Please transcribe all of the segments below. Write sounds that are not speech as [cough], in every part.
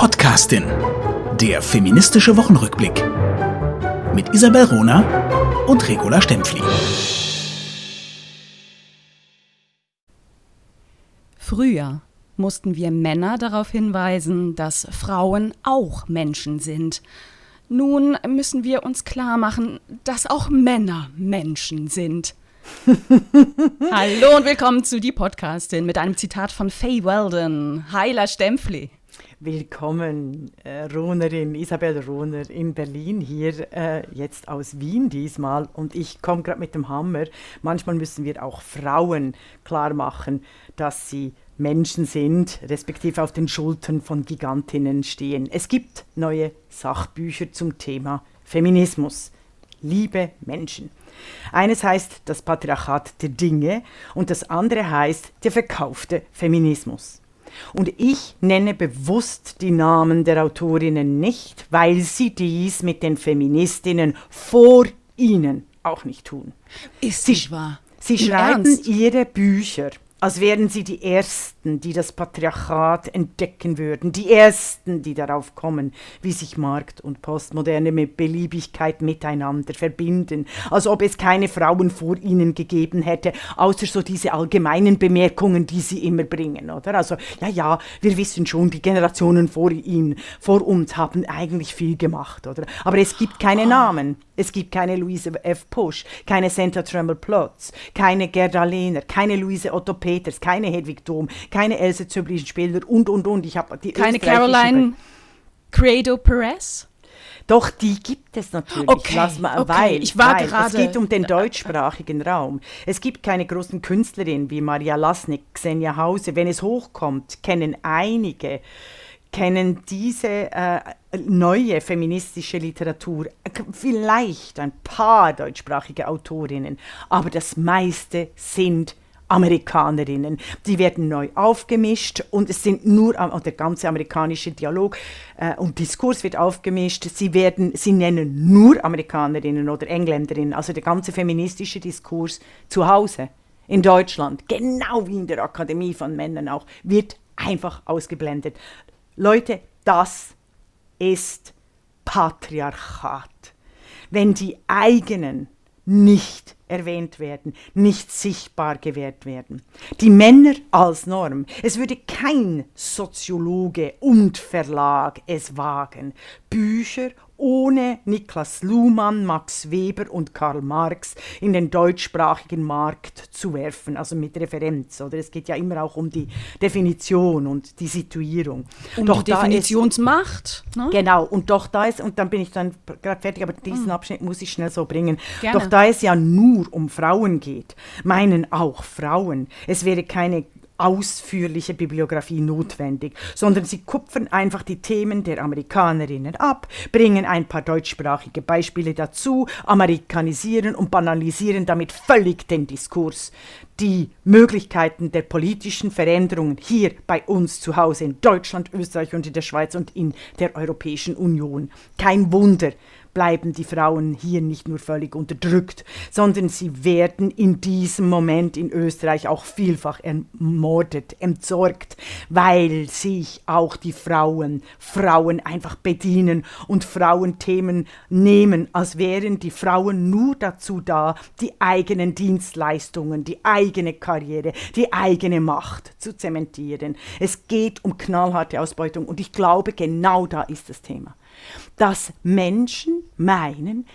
Podcastin. Der feministische Wochenrückblick. Mit Isabel Rona und Regula Stempfli. Früher mussten wir Männer darauf hinweisen, dass Frauen auch Menschen sind. Nun müssen wir uns klar machen, dass auch Männer Menschen sind. [laughs] Hallo und willkommen zu Die Podcastin mit einem Zitat von Faye Weldon. Heiler Stempfli. Willkommen, äh, Ronerin, Isabel Roner in Berlin, hier äh, jetzt aus Wien diesmal. Und ich komme gerade mit dem Hammer. Manchmal müssen wir auch Frauen klar machen, dass sie Menschen sind, respektive auf den Schultern von Gigantinnen stehen. Es gibt neue Sachbücher zum Thema Feminismus. Liebe Menschen. Eines heißt das Patriarchat der Dinge und das andere heißt der verkaufte Feminismus. Und ich nenne bewusst die Namen der Autorinnen nicht, weil sie dies mit den Feministinnen vor ihnen auch nicht tun. Ist sie wahr? Sie schreiben Ernst? ihre Bücher als wären sie die Ersten, die das Patriarchat entdecken würden, die Ersten, die darauf kommen, wie sich Markt und Postmoderne mit Beliebigkeit miteinander verbinden, als ob es keine Frauen vor ihnen gegeben hätte, außer so diese allgemeinen Bemerkungen, die sie immer bringen, oder? Also, ja, ja, wir wissen schon, die Generationen vor ihnen, vor uns haben eigentlich viel gemacht, oder? Aber es gibt keine Namen. Es gibt keine Luise F. Pusch, keine Senta Tremel Plotz, keine Gerda Lehner, keine Luise Otto Peters, keine Hedwig Dom, keine Else Zöblin-Spieler und, und, und. Ich die keine Caroline Credo Perez? Doch, die gibt es natürlich. Okay, Lass mal, okay. Weil, ich war weil gerade. Es geht um den deutschsprachigen Raum. Es gibt keine großen Künstlerinnen wie Maria Lasnik, Xenia Hause. Wenn es hochkommt, kennen einige kennen diese äh, neue feministische Literatur vielleicht ein paar deutschsprachige Autorinnen, aber das meiste sind Amerikanerinnen. Die werden neu aufgemischt und es sind nur, der ganze amerikanische Dialog äh, und Diskurs wird aufgemischt. Sie werden, sie nennen nur Amerikanerinnen oder Engländerinnen, also der ganze feministische Diskurs zu Hause in Deutschland, genau wie in der Akademie von Männern auch, wird einfach ausgeblendet. Leute, das ist Patriarchat. Wenn die eigenen nicht erwähnt werden, nicht sichtbar gewährt werden. Die Männer als Norm. Es würde kein Soziologe und Verlag es wagen, Bücher ohne Niklas Luhmann, Max Weber und Karl Marx in den deutschsprachigen Markt zu werfen, also mit Referenz. Oder es geht ja immer auch um die Definition und die Situierung. Um doch die Definitionsmacht. Ist, ne? Genau, und doch da ist, und dann bin ich dann gerade fertig, aber diesen mhm. Abschnitt muss ich schnell so bringen. Gerne. Doch da es ja nur um Frauen geht, meinen auch Frauen, es wäre keine ausführliche Bibliografie notwendig, sondern sie kupfern einfach die Themen der Amerikanerinnen ab, bringen ein paar deutschsprachige Beispiele dazu, amerikanisieren und banalisieren damit völlig den Diskurs. Die Möglichkeiten der politischen Veränderungen hier bei uns zu Hause in Deutschland, Österreich und in der Schweiz und in der Europäischen Union. Kein Wunder, bleiben die Frauen hier nicht nur völlig unterdrückt, sondern sie werden in diesem Moment in Österreich auch vielfach ermordet, entsorgt, weil sich auch die Frauen Frauen einfach bedienen und Frauenthemen nehmen, als wären die Frauen nur dazu da, die eigenen Dienstleistungen, die eigene Karriere, die eigene Macht zu zementieren. Es geht um knallharte Ausbeutung und ich glaube, genau da ist das Thema dass Menschen meinen,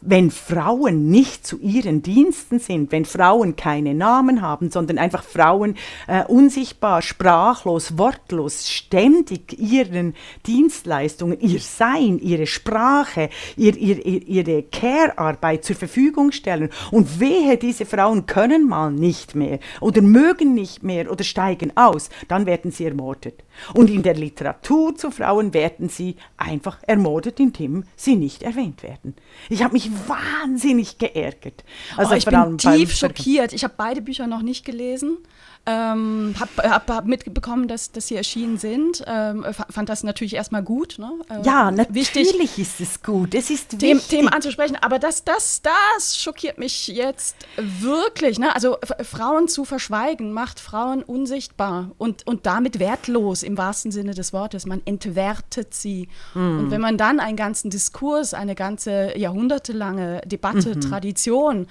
wenn Frauen nicht zu ihren Diensten sind, wenn Frauen keine Namen haben, sondern einfach Frauen äh, unsichtbar, sprachlos, wortlos, ständig ihren Dienstleistungen, ihr Sein, ihre Sprache, ihr, ihr, ihre Care-Arbeit zur Verfügung stellen und wehe, diese Frauen können mal nicht mehr oder mögen nicht mehr oder steigen aus, dann werden sie ermordet. Und in der Literatur zu Frauen werden sie einfach ermordet, indem sie nicht erwähnt werden. Ich habe mich wahnsinnig geärgert. Also oh, ich bin tief schockiert. Ich habe beide Bücher noch nicht gelesen. Ähm, hab, hab, hab, mitbekommen, dass, dass sie erschienen sind. Ähm, fand das natürlich erstmal gut. Ne? Äh, ja, natürlich wichtig, ist es gut. Es ist Themen, Themen anzusprechen. Aber das, das, das schockiert mich jetzt wirklich. Ne? Also Frauen zu verschweigen macht Frauen unsichtbar und, und damit wertlos im wahrsten Sinne des Wortes. Man entwertet sie. Mhm. Und wenn man dann einen ganzen Diskurs, eine ganze jahrhundertelange Debatte, mhm. Tradition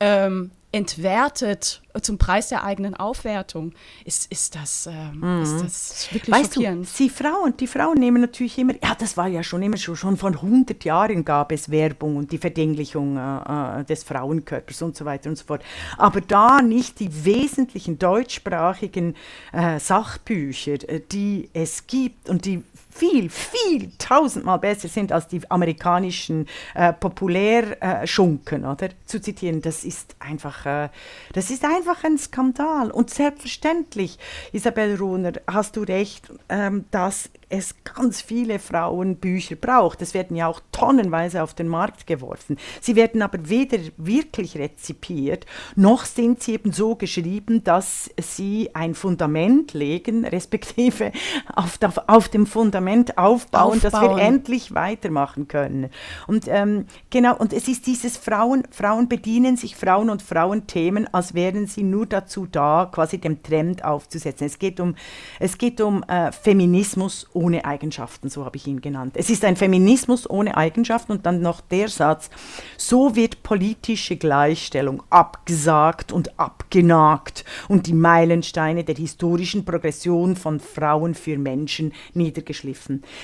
ähm, entwertet zum Preis der eigenen Aufwertung, ist, ist, das, äh, mhm. ist das wirklich weißt schockierend. Du, die Frauen, die Frauen nehmen natürlich immer, ja, das war ja schon immer schon, schon von 100 Jahren gab es Werbung und die Verdinglichung äh, äh, des Frauenkörpers und so weiter und so fort. Aber da nicht die wesentlichen deutschsprachigen äh, Sachbücher, äh, die es gibt und die viel, viel tausendmal besser sind als die amerikanischen äh, Populärschunken, äh, oder? Zu zitieren, das ist einfach, äh, das ist einfach ein Skandal. Und selbstverständlich, Isabel Runer, hast du recht, ähm, dass es ganz viele Frauenbücher braucht. Es werden ja auch tonnenweise auf den Markt geworfen. Sie werden aber weder wirklich rezipiert, noch sind sie eben so geschrieben, dass sie ein Fundament legen, respektive auf, auf dem Fundament aufbauen, aufbauen, dass wir endlich weitermachen können. Und ähm, genau, und es ist dieses Frauen, Frauen bedienen sich Frauen und Frauenthemen, als wären sie nur dazu da, quasi dem Trend aufzusetzen. Es geht um, es geht um äh, Feminismus ohne Eigenschaften, so habe ich ihn genannt. Es ist ein Feminismus ohne Eigenschaften und dann noch der Satz, so wird politische Gleichstellung abgesagt und abgenagt und die Meilensteine der historischen Progression von Frauen für Menschen niedergeschliffen.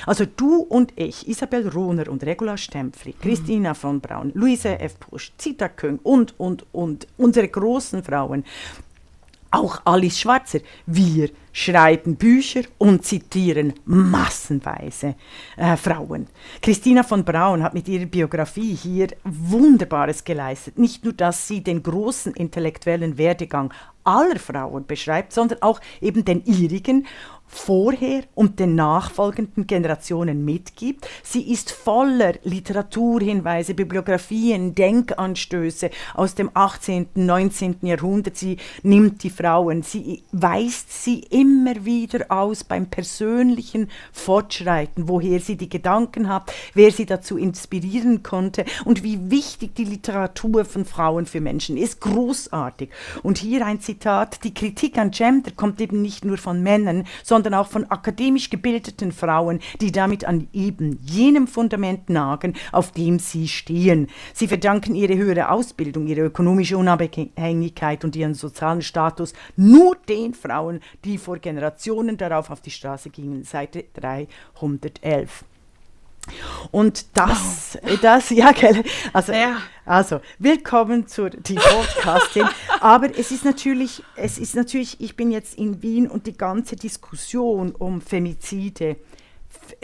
Also du und ich, Isabel Rohner und Regula Stempfli, Christina von Braun, Luise F. Pusch, Zita Köng und, und, und unsere großen Frauen, auch Alice Schwarzer, wir schreiben Bücher und zitieren massenweise äh, Frauen. Christina von Braun hat mit ihrer Biografie hier Wunderbares geleistet. Nicht nur, dass sie den großen intellektuellen Werdegang aller Frauen beschreibt, sondern auch eben den ihrigen vorher und den nachfolgenden Generationen mitgibt. Sie ist voller Literaturhinweise, Bibliografien, Denkanstöße aus dem 18., 19. Jahrhundert. Sie nimmt die Frauen, sie weist sie immer wieder aus beim persönlichen Fortschreiten, woher sie die Gedanken hat, wer sie dazu inspirieren konnte und wie wichtig die Literatur von Frauen für Menschen ist. Großartig. Und hier ein Zitat, die Kritik an Gender kommt eben nicht nur von Männern, sondern sondern auch von akademisch gebildeten Frauen, die damit an eben jenem Fundament nagen, auf dem sie stehen. Sie verdanken ihre höhere Ausbildung, ihre ökonomische Unabhängigkeit und ihren sozialen Status nur den Frauen, die vor Generationen darauf auf die Straße gingen. Seite 311. Und das, wow. das, ja, gell? Also, ja. also willkommen zur die Podcasting. [laughs] Aber es ist natürlich, es ist natürlich, ich bin jetzt in Wien und die ganze Diskussion um Femizide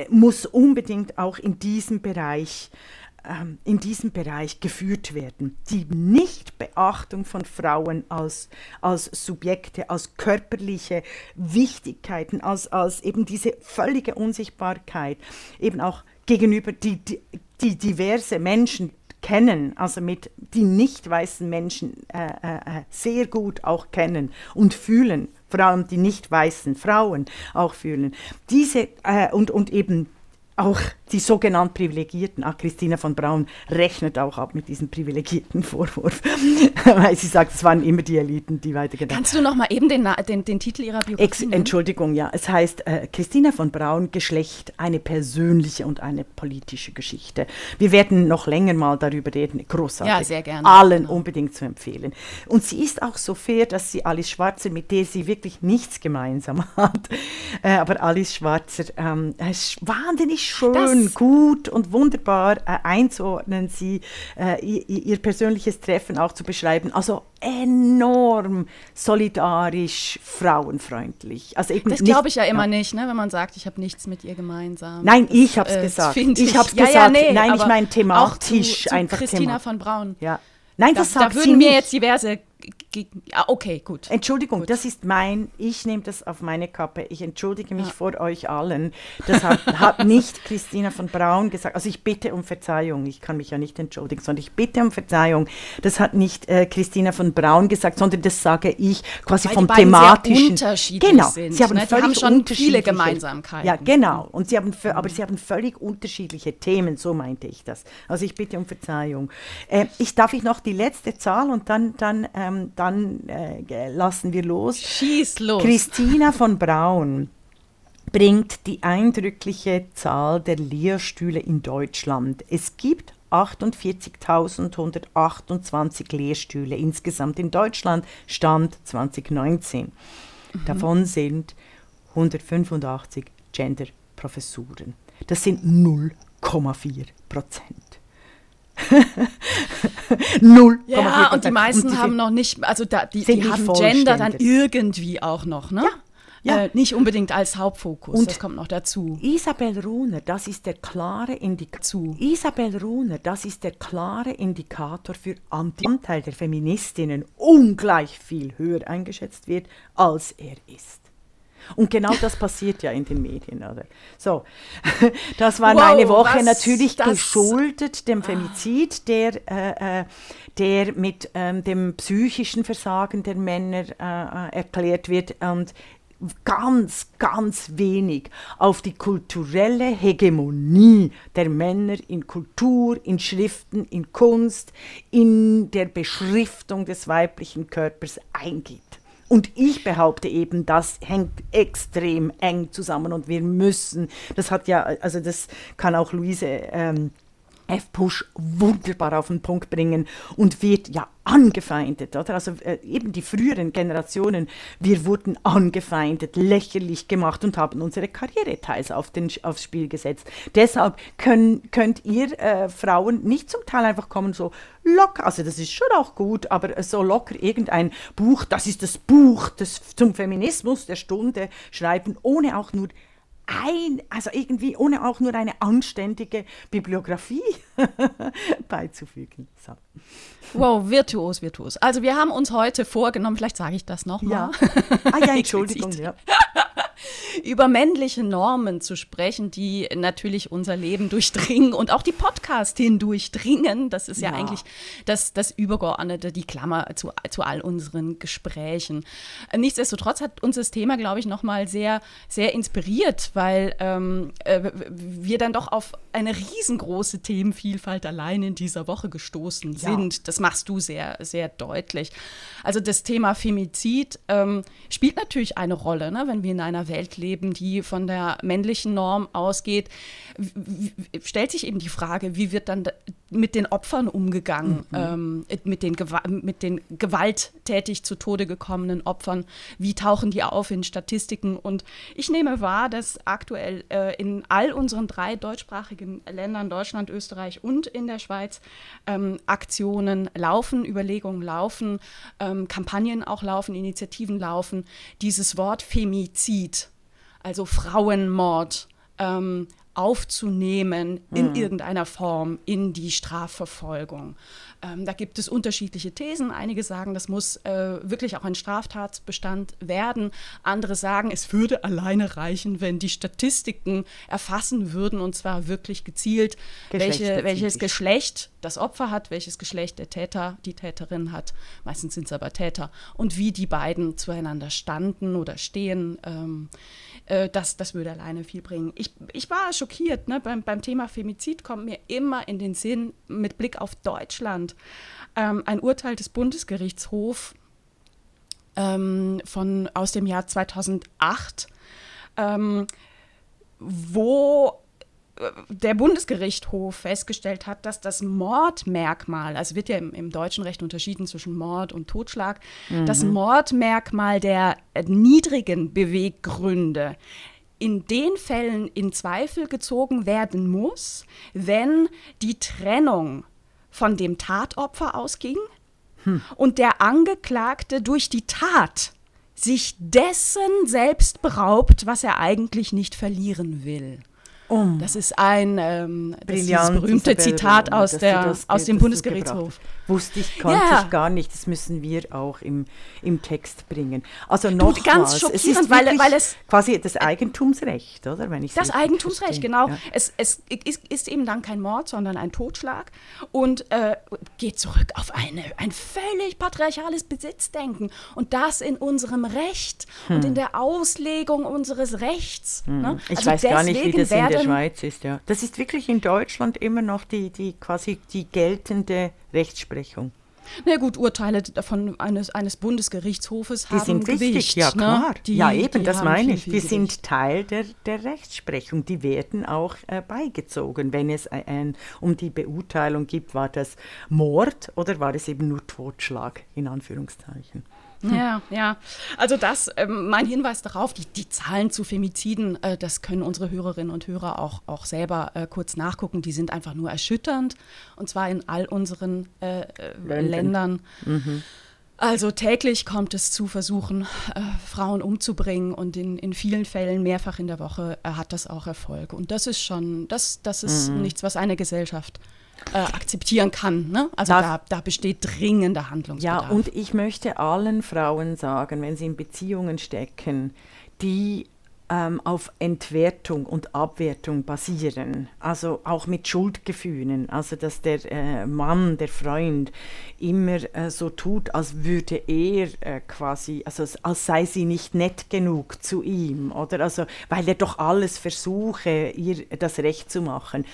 muss unbedingt auch in diesem Bereich ähm, in diesem Bereich geführt werden. Die Nichtbeachtung von Frauen als, als Subjekte, als körperliche Wichtigkeiten, als, als eben diese völlige Unsichtbarkeit, eben auch gegenüber die, die, die diverse Menschen kennen, also mit die nicht weißen Menschen äh, äh, äh, sehr gut auch kennen und fühlen, vor allem die nicht weißen Frauen auch fühlen. Diese äh, und, und eben auch die sogenannten Privilegierten, ah, Christina von Braun rechnet auch ab mit diesem privilegierten Vorwurf, [laughs] weil sie sagt, es waren immer die Eliten, die weitergedacht Kannst du noch mal eben den, den, den Titel ihrer Biografie Ex Entschuldigung, ja. Es heißt äh, Christina von Braun, Geschlecht, eine persönliche und eine politische Geschichte. Wir werden noch länger mal darüber reden. Großartig. Ja, sehr gerne. Allen genau. unbedingt zu empfehlen. Und sie ist auch so fair, dass sie Alice Schwarzer, mit der sie wirklich nichts gemeinsam [laughs] hat, äh, aber Alice Schwarzer ähm, ist wahnsinnig schön, das gut und wunderbar äh, einzuordnen, sie äh, ihr, persönliches Treffen auch zu beschreiben. Also enorm solidarisch, frauenfreundlich. Also eben das glaube ich ja immer ja. nicht, ne, wenn man sagt, ich habe nichts mit ihr gemeinsam. Nein, das, ich habe es äh, gesagt. Ich habe es ja, gesagt. Ja, nee, Nein, ich meine thematisch zu, zu einfach. Christina Thema. von Braun. Ja. Nein, das da, sagt da würden mir jetzt diverse ja, okay, gut. Entschuldigung, gut. das ist mein, ich nehme das auf meine Kappe. Ich entschuldige mich ja. vor euch allen. Das hat, hat [laughs] nicht Christina von Braun gesagt. Also ich bitte um Verzeihung. Ich kann mich ja nicht entschuldigen, sondern ich bitte um Verzeihung. Das hat nicht äh, Christina von Braun gesagt, sondern das sage ich quasi Weil vom die thematischen. Sehr genau, sind, sie haben, ne? völlig haben schon viele Gemeinsamkeiten. Ja, genau. Und sie haben, aber sie haben völlig unterschiedliche Themen. So meinte ich das. Also ich bitte um Verzeihung. Äh, ich darf ich noch die letzte Zahl und dann, dann, ähm, dann äh, lassen wir los. Schieß los. Christina von Braun bringt die eindrückliche Zahl der Lehrstühle in Deutschland. Es gibt 48.128 Lehrstühle insgesamt in Deutschland, Stand 2019. Mhm. Davon sind 185 Gender-Professuren. Das sind 0,4 Prozent. [laughs] Null. Ja, und die meisten und die haben noch nicht, also da, die, die haben Gender dann irgendwie auch noch, ne? Ja. Ja. Äh, nicht unbedingt als Hauptfokus, und das kommt noch dazu. Isabel Runer, das ist der klare Indikator. Isabel Runer, das ist der klare Indikator für Anti Anteil der Feministinnen ungleich viel höher eingeschätzt wird, als er ist. Und genau das passiert ja in den Medien. Oder? So, [laughs] das war wow, meine Woche natürlich geschuldet dem Femizid, der, äh, äh, der mit ähm, dem psychischen Versagen der Männer äh, äh, erklärt wird und ganz, ganz wenig auf die kulturelle Hegemonie der Männer in Kultur, in Schriften, in Kunst, in der Beschriftung des weiblichen Körpers eingeht. Und ich behaupte eben, das hängt extrem eng zusammen und wir müssen, das hat ja, also das kann auch Luise ähm, F. Push wunderbar auf den Punkt bringen und wird ja angefeindet. Oder? Also äh, eben die früheren Generationen, wir wurden angefeindet, lächerlich gemacht und haben unsere Karriere teils auf den, aufs Spiel gesetzt. Deshalb können, könnt ihr äh, Frauen nicht zum Teil einfach kommen so locker, also das ist schon auch gut, aber so locker irgendein Buch, das ist das Buch des, zum Feminismus der Stunde schreiben, ohne auch nur ein, also irgendwie ohne auch nur eine anständige Bibliografie [laughs] beizufügen. So. Wow, virtuos, virtuos. Also wir haben uns heute vorgenommen, vielleicht sage ich das nochmal. Ja. Ah ja, [laughs] Entschuldigung. ja. Über männliche Normen zu sprechen, die natürlich unser Leben durchdringen und auch die Podcast hindurchdringen. Das ist ja, ja, eigentlich das, das Übergeordnete, die Klammer zu, zu all unseren Gesprächen. Nichtsdestotrotz hat uns das Thema, glaube ich, nochmal sehr, sehr inspiriert, weil ähm, äh, wir dann doch auf eine riesengroße Themenvielfalt allein in dieser Woche gestoßen sind. Ja. Das machst du sehr, sehr deutlich. Also das Thema Femizid ähm, spielt natürlich eine Rolle, ne, wenn wir in einer Welt leben, die von der männlichen Norm ausgeht, stellt sich eben die Frage, wie wird dann mit den Opfern umgegangen, mhm. ähm, mit, den mit den gewalttätig zu Tode gekommenen Opfern, wie tauchen die auf in Statistiken? Und ich nehme wahr, dass aktuell äh, in all unseren drei deutschsprachigen Ländern, Deutschland, Österreich und in der Schweiz, ähm, Aktionen laufen, Überlegungen laufen, ähm, Kampagnen auch laufen, Initiativen laufen, dieses Wort Femizid also Frauenmord, ähm, aufzunehmen in mhm. irgendeiner Form in die Strafverfolgung. Ähm, da gibt es unterschiedliche Thesen. Einige sagen, das muss äh, wirklich auch ein Straftatsbestand werden. Andere sagen, es würde alleine reichen, wenn die Statistiken erfassen würden und zwar wirklich gezielt, welche, welches Geschlecht das Opfer hat, welches Geschlecht der Täter, die Täterin hat. Meistens sind es aber Täter. Und wie die beiden zueinander standen oder stehen. Ähm, äh, das, das würde alleine viel bringen. Ich, ich war schockiert. Ne? Beim, beim Thema Femizid kommt mir immer in den Sinn, mit Blick auf Deutschland, ähm, ein Urteil des Bundesgerichtshofs ähm, von, aus dem Jahr 2008, ähm, wo der Bundesgerichtshof festgestellt hat, dass das Mordmerkmal, also wird ja im, im deutschen Recht unterschieden zwischen Mord und Totschlag, mhm. das Mordmerkmal der niedrigen Beweggründe in den Fällen in Zweifel gezogen werden muss, wenn die Trennung von dem Tatopfer ausging hm. und der Angeklagte durch die Tat sich dessen selbst beraubt, was er eigentlich nicht verlieren will. Um. Das ist ein ähm, das ist dieses berühmte Zitat aus, der, aus dem Bundesgerichtshof. Wusste ich, konnte ja. ich gar nicht. Das müssen wir auch im, im Text bringen. Also noch ganz schockierend, es weil, weil es quasi das Eigentumsrecht, oder? Wenn ich das Eigentumsrecht, genau. Ja. Es, es ist, ist, eben dann kein Mord, sondern ein Totschlag und äh, geht zurück auf eine, ein völlig patriarchales Besitzdenken und das in unserem Recht hm. und in der Auslegung unseres Rechts. Hm. Ne? Ich also weiß gar nicht, wie das in der Schweiz ist. Ja. Das ist wirklich in Deutschland immer noch die, die quasi die geltende Rechtsprechung. Na gut, Urteile von eines, eines Bundesgerichtshofes die haben sind Gewicht, wichtig, ja ne? klar. Die, ja eben, das meine ich. Die sind Teil der, der Rechtsprechung. Die werden auch äh, beigezogen. Wenn es ein, um die Beurteilung gibt, war das Mord oder war es eben nur Totschlag, in Anführungszeichen. Ja, ja. Also das, ähm, mein Hinweis darauf, die, die Zahlen zu Femiziden, äh, das können unsere Hörerinnen und Hörer auch, auch selber äh, kurz nachgucken. Die sind einfach nur erschütternd und zwar in all unseren äh, äh Ländern. Mhm. Also täglich kommt es zu Versuchen, äh, Frauen umzubringen und in, in vielen Fällen mehrfach in der Woche äh, hat das auch Erfolg. Und das ist schon, das, das ist mhm. nichts, was eine Gesellschaft äh, akzeptieren kann. Ne? Also da, da, besteht dringender Handlungsbedarf. Ja, und ich möchte allen Frauen sagen, wenn sie in Beziehungen stecken, die ähm, auf Entwertung und Abwertung basieren, also auch mit Schuldgefühlen, also dass der äh, Mann, der Freund immer äh, so tut, als würde er äh, quasi, also als sei sie nicht nett genug zu ihm, oder? Also weil er doch alles versuche, ihr das Recht zu machen,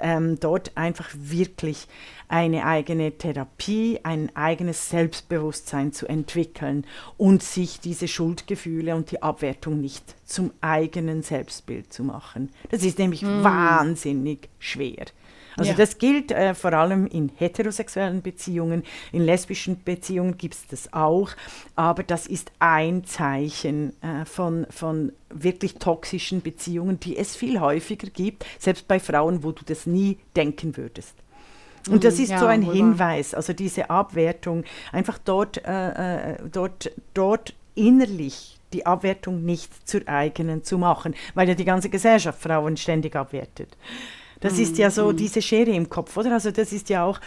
ähm, dort einfach wirklich eine eigene Therapie, ein eigenes Selbstbewusstsein zu entwickeln und sich diese Schuldgefühle und die Abwertung nicht zum eigenen Selbstbild zu machen. Das ist nämlich mm. wahnsinnig schwer. Also ja. das gilt äh, vor allem in heterosexuellen Beziehungen, in lesbischen Beziehungen gibt es das auch, aber das ist ein Zeichen äh, von, von wirklich toxischen Beziehungen, die es viel häufiger gibt, selbst bei Frauen, wo du das nie denken würdest. Und das mhm. ist ja, so ein Hinweis, also diese Abwertung, einfach dort, äh, äh, dort, dort innerlich die Abwertung nicht zur eigenen zu machen, weil ja die ganze Gesellschaft Frauen ständig abwertet. Das mm, ist ja so mm. diese Schere im Kopf, oder? Also das ist ja auch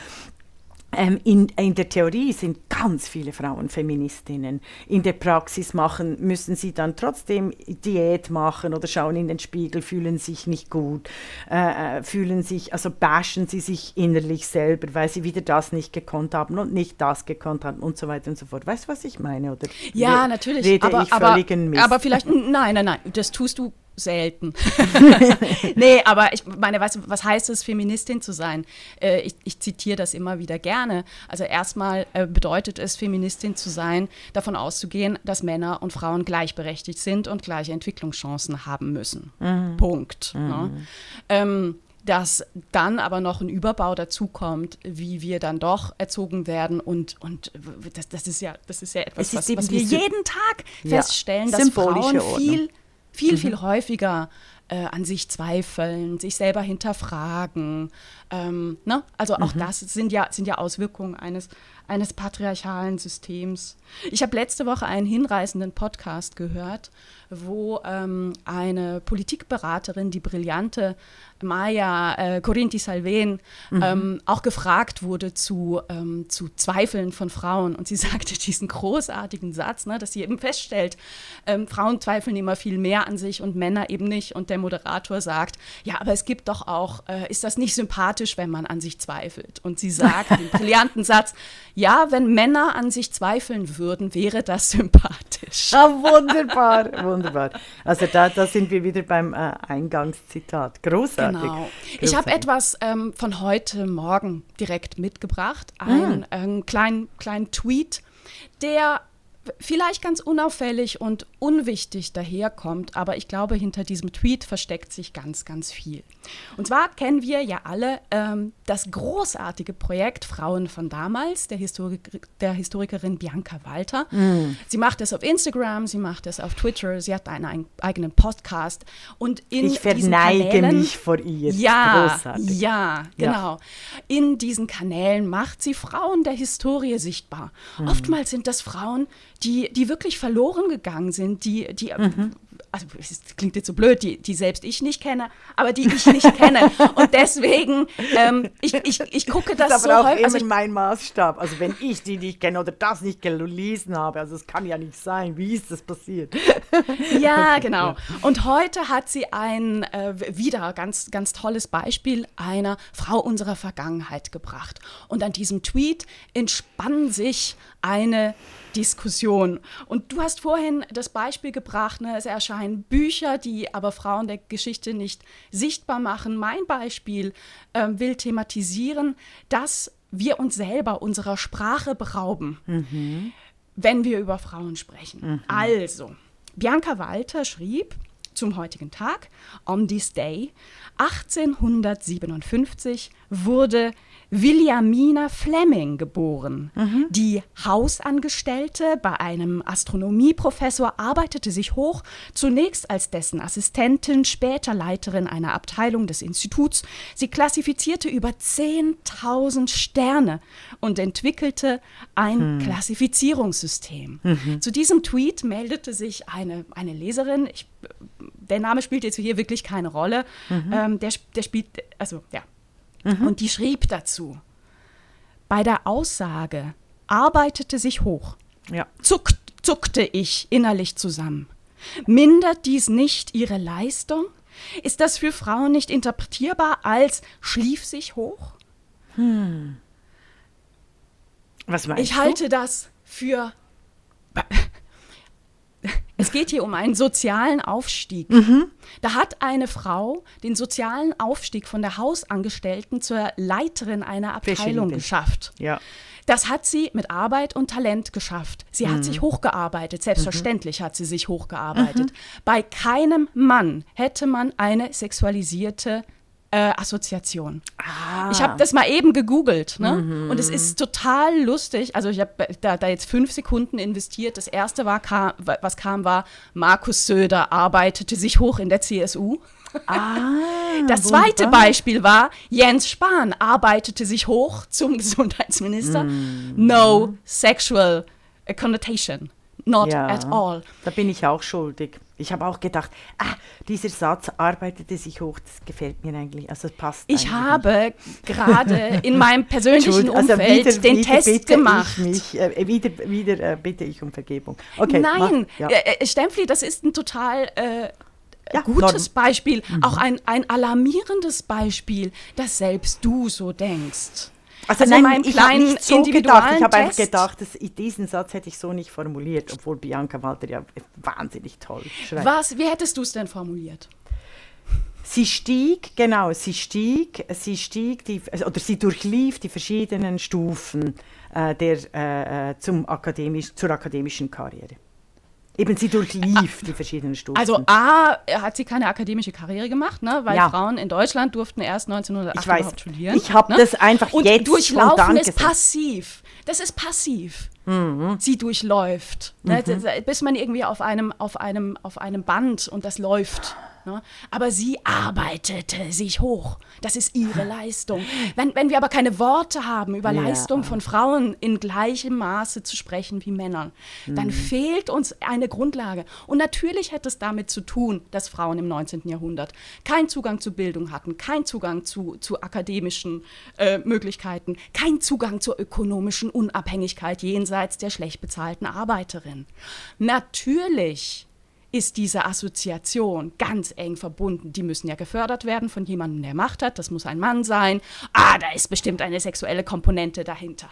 in, in, der Theorie sind ganz viele Frauen Feministinnen. In der Praxis machen, müssen sie dann trotzdem Diät machen oder schauen in den Spiegel, fühlen sich nicht gut, äh, äh, fühlen sich, also bashen sie sich innerlich selber, weil sie wieder das nicht gekonnt haben und nicht das gekonnt haben und so weiter und so fort. Weißt du, was ich meine? Oder ja, natürlich. Rede aber, ich aber, aber vielleicht, nein, nein, nein, das tust du selten. [laughs] nee, aber ich meine, was, was heißt es, Feministin zu sein? Äh, ich, ich zitiere das immer wieder gerne. Also erstmal äh, bedeutet es, Feministin zu sein, davon auszugehen, dass Männer und Frauen gleichberechtigt sind und gleiche Entwicklungschancen haben müssen. Mhm. Punkt. Mhm. Ne? Ähm, dass dann aber noch ein Überbau dazukommt, wie wir dann doch erzogen werden und, und das, das ist ja das ist ja etwas, was, was wir jeden Tag ja, feststellen, dass Frauen viel viel, mhm. viel häufiger äh, an sich zweifeln, sich selber hinterfragen. Ähm, ne? Also auch mhm. das sind ja, sind ja Auswirkungen eines, eines patriarchalen Systems. Ich habe letzte Woche einen hinreißenden Podcast gehört, wo ähm, eine Politikberaterin, die brillante Maya äh, Corinti Salven, mhm. ähm, auch gefragt wurde zu, ähm, zu Zweifeln von Frauen. Und sie [laughs] sagte diesen großartigen Satz, ne, dass sie eben feststellt, ähm, Frauen zweifeln immer viel mehr an sich und Männer eben nicht. Und der Moderator sagt, ja, aber es gibt doch auch, äh, ist das nicht sympathisch, wenn man an sich zweifelt? Und sie sagt den brillanten Satz, ja, wenn Männer an sich zweifeln würden, wäre das sympathisch. Ah, wunderbar, wunderbar. Also da, da sind wir wieder beim äh, Eingangszitat. Großartig. Genau. Großartig. Ich habe etwas ähm, von heute Morgen direkt mitgebracht, einen mm. kleinen, kleinen Tweet, der vielleicht ganz unauffällig und unwichtig daherkommt, aber ich glaube, hinter diesem Tweet versteckt sich ganz, ganz viel. Und zwar kennen wir ja alle ähm, das großartige Projekt Frauen von damals, der, Historik der Historikerin Bianca Walter. Mm. Sie macht es auf Instagram, sie macht es auf Twitter, sie hat einen eigenen Podcast und in ich verneige Kanälen, mich vor ihr. Ja, großartig. ja, genau. Ja. In diesen Kanälen macht sie Frauen der Historie sichtbar. Mm. Oftmals sind das Frauen, die, die wirklich verloren gegangen sind, die, die mhm. also es klingt jetzt so blöd, die, die selbst ich nicht kenne, aber die ich nicht kenne. [laughs] Und deswegen, ähm, ich, ich, ich gucke das, das ist so aber auch häufig. Also mein Maßstab. Also wenn ich die nicht kenne oder das nicht gelesen habe, also es kann ja nicht sein. Wie ist das passiert? [laughs] Ja, genau. Und heute hat sie ein äh, wieder ganz, ganz tolles Beispiel einer Frau unserer Vergangenheit gebracht. Und an diesem Tweet entspann sich eine Diskussion. Und du hast vorhin das Beispiel gebracht, ne, es erscheinen Bücher, die aber Frauen der Geschichte nicht sichtbar machen. Mein Beispiel äh, will thematisieren, dass wir uns selber unserer Sprache berauben, mhm. wenn wir über Frauen sprechen. Mhm. Also, Bianca Walter schrieb zum heutigen Tag, on this day, 1857 wurde Williamina Fleming geboren. Mhm. Die Hausangestellte bei einem Astronomieprofessor arbeitete sich hoch, zunächst als dessen Assistentin, später Leiterin einer Abteilung des Instituts. Sie klassifizierte über 10.000 Sterne und entwickelte ein mhm. Klassifizierungssystem. Mhm. Zu diesem Tweet meldete sich eine, eine Leserin. Ich, der Name spielt jetzt hier wirklich keine Rolle. Mhm. Ähm, der, der spielt, also ja, Mhm. Und die schrieb dazu, bei der Aussage arbeitete sich hoch, ja. Zuck, zuckte ich innerlich zusammen. Mindert dies nicht ihre Leistung? Ist das für Frauen nicht interpretierbar als schlief sich hoch? Hm. Was meinst ich du? Ich halte das für es geht hier um einen sozialen Aufstieg. Mhm. Da hat eine Frau den sozialen Aufstieg von der Hausangestellten zur Leiterin einer Abteilung geschafft. Ja. Das hat sie mit Arbeit und Talent geschafft. Sie mhm. hat sich hochgearbeitet. Selbstverständlich mhm. hat sie sich hochgearbeitet. Mhm. Bei keinem Mann hätte man eine sexualisierte äh, Assoziation. Ah. Ich habe das mal eben gegoogelt ne? Mhm. und es ist total lustig. Also ich habe da, da, jetzt fünf Sekunden investiert. Das erste war, kam, was kam, war Markus Söder arbeitete sich hoch in der CSU. Ah, [laughs] das zweite wunderbar. Beispiel war, Jens Spahn arbeitete sich hoch zum [laughs] Gesundheitsminister. Mm. No sexual connotation. Not ja, at all. Da bin ich auch schuldig. Ich habe auch gedacht, ah, dieser Satz arbeitete sich hoch, das gefällt mir eigentlich, also passt Ich habe gerade in [laughs] meinem persönlichen also Umfeld wieder, den wieder Test gemacht. Ich mich, äh, wieder wieder äh, bitte ich um Vergebung. Okay, Nein, mach, ja. äh, äh Stempfli, das ist ein total äh, ja, gutes Norm. Beispiel, mhm. auch ein, ein alarmierendes Beispiel, dass selbst du so denkst. Also, also nein, ich habe nicht so gedacht. Ich habe einfach gedacht, dass diesen Satz hätte ich so nicht formuliert, obwohl Bianca Walter ja wahnsinnig toll schreibt. Was, wie hättest du es denn formuliert? Sie stieg, genau, sie stieg, sie stieg, die, oder sie durchlief die verschiedenen Stufen äh, der, äh, äh zum akademisch, zur akademischen Karriere. Eben sie durchlief die verschiedenen Stufen. Also A, hat sie keine akademische Karriere gemacht, ne? weil ja. Frauen in Deutschland durften erst 1908 ich weiß, überhaupt studieren. Ich habe ne? das einfach und jetzt durchlaufen ist gesagt. passiv. Das ist passiv. Mhm. Sie durchläuft, ne? mhm. bis man irgendwie auf einem, auf, einem, auf einem Band und das läuft. Ne? Aber sie arbeitete sich hoch. Das ist ihre [laughs] Leistung. Wenn, wenn wir aber keine Worte haben, über ja. Leistung von Frauen in gleichem Maße zu sprechen wie Männern, mhm. dann fehlt uns eine Grundlage. Und natürlich hätte es damit zu tun, dass Frauen im 19. Jahrhundert keinen Zugang zu Bildung hatten, keinen Zugang zu, zu akademischen äh, Möglichkeiten, keinen Zugang zur ökonomischen Unabhängigkeit jenseits der schlecht bezahlten Arbeiterin. Natürlich ist diese Assoziation ganz eng verbunden. Die müssen ja gefördert werden von jemandem, der Macht hat. Das muss ein Mann sein. Ah, da ist bestimmt eine sexuelle Komponente dahinter.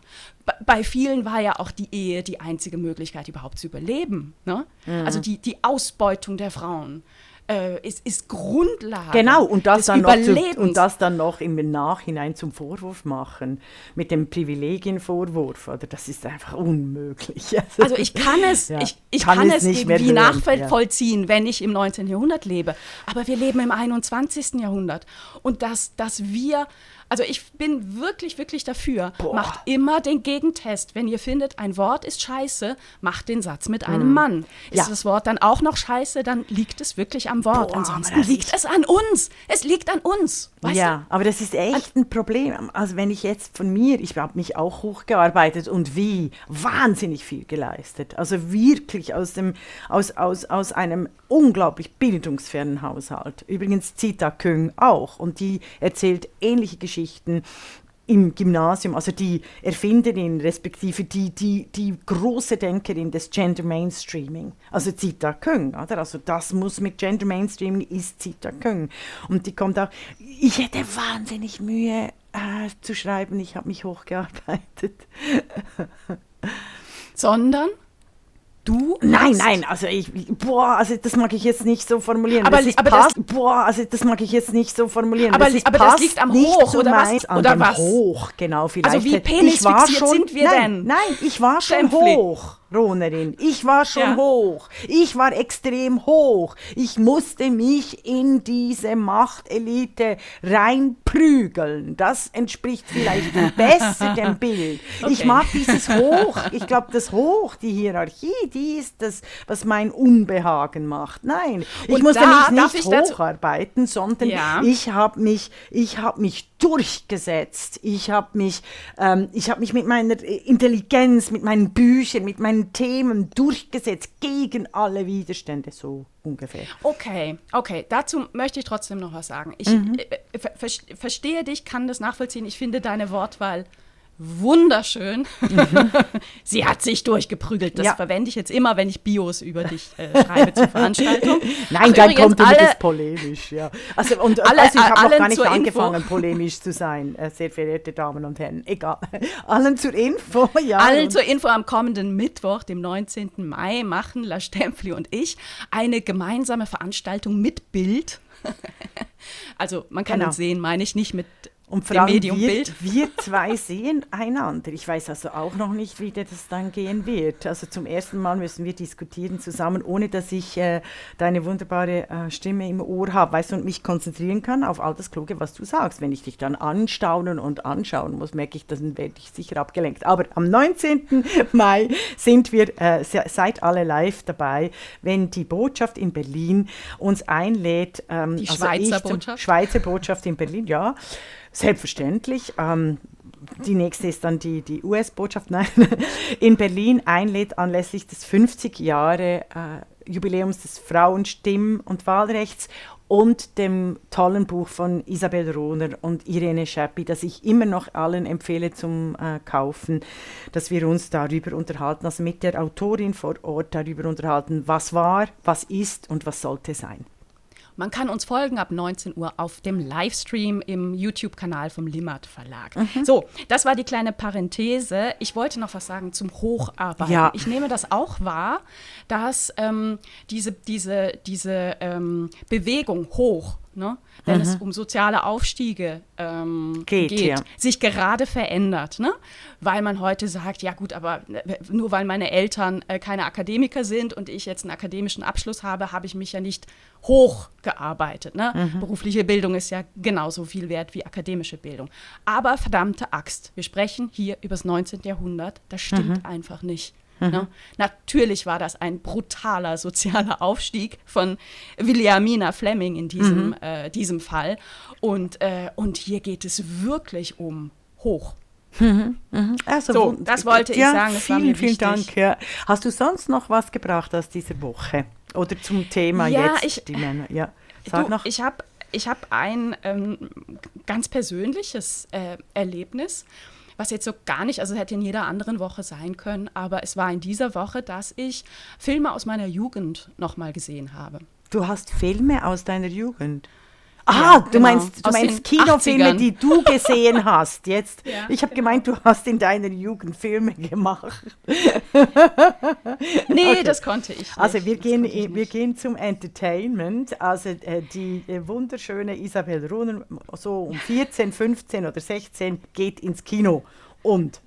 Bei vielen war ja auch die Ehe die einzige Möglichkeit, überhaupt zu überleben. Ne? Mhm. Also die, die Ausbeutung der Frauen äh, ist, ist Grundlage. Genau, und das, dann noch zu, und das dann noch im Nachhinein zum Vorwurf machen, mit dem Privilegienvorwurf, oder das ist einfach unmöglich. [laughs] Also, also ich kann es, ja, ich, ich kann, kann es, nicht irgendwie nachvollziehen, ja. wenn ich im 19. Jahrhundert lebe. Aber wir leben im 21. Jahrhundert. Und dass, dass wir Also ich bin wirklich, wirklich dafür. Boah. Macht immer den Gegentest. Wenn ihr findet, ein Wort ist scheiße, macht den Satz mit einem hm. Mann. Ist ja. das Wort dann auch noch scheiße, dann liegt es wirklich am Wort. Boah, Ansonsten liegt es an uns. Es liegt an uns. ja, du? aber das ist echt ein Problem. Also wenn ich jetzt von mir, ich habe mich auch hochgearbeitet und wie, wahnsinnig viel geleistet. Also wirklich aus, dem, aus, aus, aus einem unglaublich bildungsfernen Haushalt. Übrigens Zita Küng auch. Und die erzählt ähnliche Geschichten im Gymnasium, also die Erfinderin, respektive die, die, die große Denkerin des Gender Mainstreaming, also Zita Küng, oder? Also das muss mit Gender Mainstreaming ist Zita Küng. Und die kommt auch, ich hätte wahnsinnig Mühe äh, zu schreiben, ich habe mich hochgearbeitet. Sondern? Du? Nein, nein, also ich, boah, also das mag ich jetzt nicht so formulieren. Aber, das aber passt, das, boah, also das mag ich jetzt nicht so formulieren. Aber, das, aber das liegt am Hoch, oder was? Oder was? Hoch, genau, vielleicht. Also wie penisfixiert sind wir nein, denn? Nein, ich war schon Stempfli. hoch. Ronerin. Ich war schon ja. hoch. Ich war extrem hoch. Ich musste mich in diese Machtelite reinprügeln. Das entspricht vielleicht [laughs] besser dem Bild. Okay. Ich mag dieses Hoch. Ich glaube, das Hoch, die Hierarchie, die ist das, was mein Unbehagen macht. Nein, ich Und musste da, mich nicht hocharbeiten, sondern ja. ich habe mich, ich habe mich durchgesetzt. Ich habe mich, ähm, ich habe mich mit meiner Intelligenz, mit meinen Büchern, mit meinen Themen durchgesetzt gegen alle Widerstände, so ungefähr. Okay, okay. Dazu möchte ich trotzdem noch was sagen. Ich mhm. äh, ver verstehe dich, kann das nachvollziehen. Ich finde deine Wortwahl wunderschön. Mhm. [laughs] Sie hat sich durchgeprügelt. Das ja. verwende ich jetzt immer, wenn ich Bios über dich äh, schreibe zur Veranstaltung. Nein, Ach, dann kommt alle, das polemisch. Ja. Also, und, alle, also ich habe noch gar nicht angefangen, Info. polemisch zu sein, äh, sehr verehrte Damen und Herren. Egal. [laughs] Allen zur Info, ja. Allen zur Info am kommenden Mittwoch, dem 19. Mai, machen La Stempfli und ich eine gemeinsame Veranstaltung mit Bild. [laughs] also man kann genau. uns sehen, meine ich nicht mit und vor allem wir, wir zwei sehen einander. Ich weiß also auch noch nicht, wie das dann gehen wird. Also zum ersten Mal müssen wir diskutieren zusammen, ohne dass ich äh, deine wunderbare äh, Stimme im Ohr habe, weißt du, und mich konzentrieren kann auf all das Kluge, was du sagst. Wenn ich dich dann anstaunen und anschauen muss, merke ich, dann werde ich sicher abgelenkt. Aber am 19. Mai sind wir, äh, seid alle live dabei, wenn die Botschaft in Berlin uns einlädt. Ähm, die also Schweizer Botschaft? Schweizer Botschaft in Berlin, ja. Selbstverständlich. Ähm, die nächste ist dann die, die US-Botschaft [laughs] in Berlin einlädt anlässlich des 50 Jahre äh, Jubiläums des Frauenstimm- und Wahlrechts und dem tollen Buch von Isabel Rohner und Irene Scheppi, das ich immer noch allen empfehle zum äh, Kaufen, dass wir uns darüber unterhalten, also mit der Autorin vor Ort darüber unterhalten, was war, was ist und was sollte sein. Man kann uns folgen ab 19 Uhr auf dem Livestream im YouTube-Kanal vom Limmat Verlag. Mhm. So, das war die kleine Parenthese. Ich wollte noch was sagen zum Hocharbeiten. Ja. Ich nehme das auch wahr, dass ähm, diese, diese, diese ähm, Bewegung hoch ne, wenn mhm. es um soziale Aufstiege ähm, geht, geht ja. sich gerade verändert. Ne? Weil man heute sagt, ja gut, aber äh, nur weil meine Eltern äh, keine Akademiker sind und ich jetzt einen akademischen Abschluss habe, habe ich mich ja nicht hochgearbeitet. Ne? Mhm. Berufliche Bildung ist ja genauso viel wert wie akademische Bildung. Aber verdammte Axt, wir sprechen hier über das 19. Jahrhundert, das stimmt mhm. einfach nicht. Mhm. Ne? Natürlich war das ein brutaler sozialer Aufstieg von Williamina Fleming in diesem, mhm. äh, diesem Fall. Und, äh, und hier geht es wirklich um hoch. Mhm, mhm. Also, so, das wollte ich ja, sagen. Das vielen, vielen Dank. Ja. Hast du sonst noch was gebracht aus dieser Woche? Oder zum Thema ja, jetzt? Ich, die Männer? Ja, sag du, noch. Ich habe ich hab ein ähm, ganz persönliches äh, Erlebnis was jetzt so gar nicht, also hätte in jeder anderen Woche sein können, aber es war in dieser Woche, dass ich Filme aus meiner Jugend nochmal gesehen habe. Du hast Filme aus deiner Jugend? Ah, ja, du genau. meinst, du meinst Kinofilme, 80ern. die du gesehen hast. Jetzt, ja, ich habe genau. gemeint, du hast in deiner Jugend Filme gemacht. nee, okay. das konnte ich nicht. Also wir gehen, wir gehen zum Entertainment. Also äh, die äh, wunderschöne Isabel Runer, so um 14, 15 oder 16, geht ins Kino und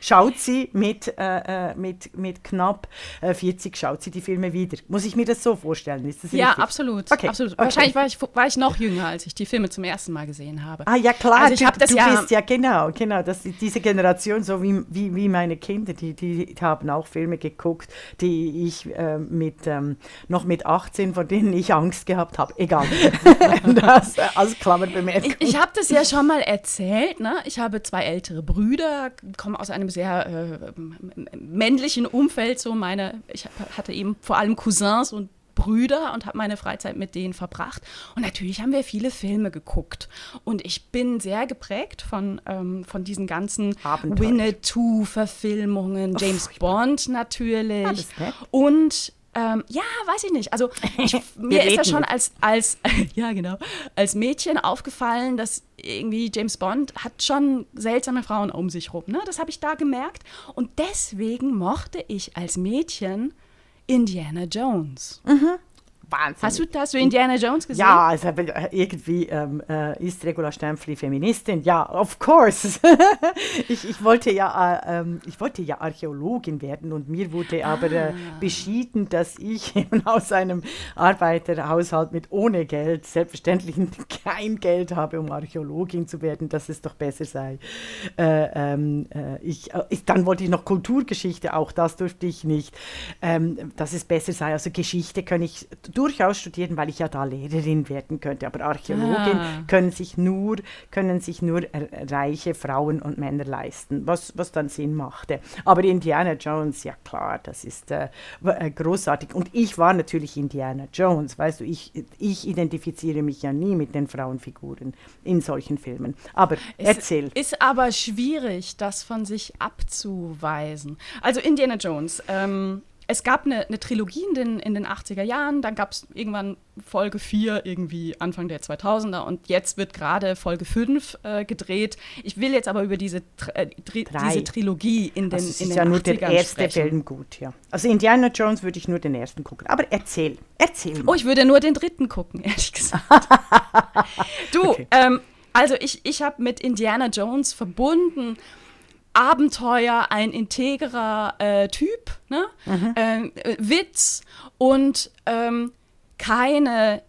schaut sie mit, äh, äh mit, mit knapp äh, 40, schaut sie die Filme wieder. Muss ich mir das so vorstellen? Ist das ja, richtig? absolut. Okay. absolut. Okay. Wahrscheinlich war ich, war ich noch jünger, als ich die Filme zum ersten Mal gesehen habe. Ah ja, klar. Also ich du, das du ja, bist ja genau, genau. Das, diese Generation, so wie, wie, wie meine Kinder, die, die haben auch Filme geguckt, die ich äh, mit, ähm, noch mit 18, von denen ich Angst gehabt habe. Egal. [laughs] das als Klammerbemerkung. Ich, ich habe das ja schon mal erzählt. Ne? Ich habe zwei ältere Brüder, komme aus einem sehr äh, männlichen Umfeld. So meine, ich hatte eben vor allem Cousins und Brüder und habe meine Freizeit mit denen verbracht. Und natürlich haben wir viele Filme geguckt. Und ich bin sehr geprägt von, ähm, von diesen ganzen Winnetou-Verfilmungen, James Bond natürlich. Ja, und ähm, ja, weiß ich nicht. Also ich, [laughs] mir ist ja schon als, als, [laughs] ja genau, als Mädchen aufgefallen, dass irgendwie James Bond hat schon seltsame Frauen um sich rum. Ne? Das habe ich da gemerkt. Und deswegen mochte ich als Mädchen Indiana Jones. Mhm. Wahnsinn. Hast du, hast du Indiana Jones gesehen? Ja, also irgendwie ähm, äh, ist Regula Stempfli Feministin. Ja, of course. [laughs] ich, ich, wollte ja, äh, ähm, ich wollte ja Archäologin werden und mir wurde ah. aber äh, beschieden, dass ich [laughs] eben aus einem Arbeiterhaushalt mit ohne Geld selbstverständlich [laughs] kein Geld habe, um Archäologin zu werden, dass es doch besser sei. Äh, ähm, äh, ich, ich, dann wollte ich noch Kulturgeschichte, auch das durfte ich nicht, ähm, dass es besser sei. Also Geschichte kann ich durchaus studieren, weil ich ja da Lehrerin werden könnte. Aber Archäologin ah. können sich nur, können sich nur reiche Frauen und Männer leisten, was, was dann Sinn machte. Aber Indiana Jones, ja klar, das ist äh, äh, großartig. Und ich war natürlich Indiana Jones, weißt du, ich, ich identifiziere mich ja nie mit den Frauenfiguren in solchen Filmen. Aber es erzähl. Ist aber schwierig, das von sich abzuweisen. Also Indiana Jones, ähm, es gab eine, eine Trilogie in den, in den 80er Jahren, dann gab es irgendwann Folge 4 irgendwie Anfang der 2000er und jetzt wird gerade Folge 5 äh, gedreht. Ich will jetzt aber über diese, äh, diese Trilogie in den, also in den ja 80ern nur der erste sprechen. Film gut, ja. Also Indiana Jones würde ich nur den ersten gucken, aber erzähl, erzähl mal. Oh, ich würde nur den dritten gucken, [laughs] ehrlich gesagt. [laughs] du, okay. ähm, also ich, ich habe mit Indiana Jones verbunden Abenteuer, ein integrer äh, Typ, ne? Mhm. Ähm, äh, Witz und ähm, keine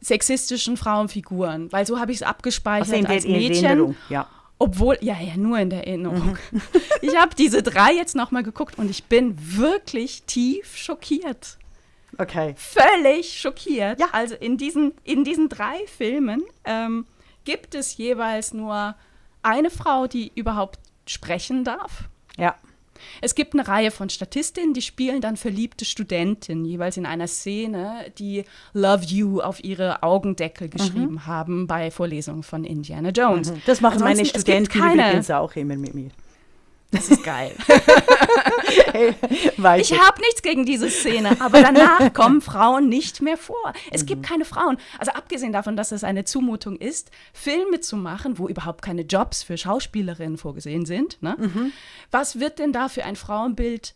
sexistischen Frauenfiguren, weil so habe ich es abgespeichert also als Mädchen. Ja. Obwohl, ja, ja, nur in der Erinnerung. Mhm. [laughs] ich habe diese drei jetzt nochmal geguckt und ich bin wirklich tief schockiert. Okay. Völlig schockiert. Ja. Also in diesen, in diesen drei Filmen ähm, gibt es jeweils nur eine Frau, die überhaupt sprechen darf. Ja. Es gibt eine Reihe von Statistinnen, die spielen dann verliebte Studentinnen, jeweils in einer Szene, die Love You auf ihre Augendeckel geschrieben mhm. haben bei Vorlesungen von Indiana Jones. Mhm. Das machen Ansonsten, meine Studenten übrigens auch immer mit mir. [laughs] Das ist geil. [laughs] ich habe nichts gegen diese Szene, aber danach [laughs] kommen Frauen nicht mehr vor. Es mhm. gibt keine Frauen. Also abgesehen davon, dass es eine Zumutung ist, Filme zu machen, wo überhaupt keine Jobs für Schauspielerinnen vorgesehen sind. Ne? Mhm. Was wird denn da für ein Frauenbild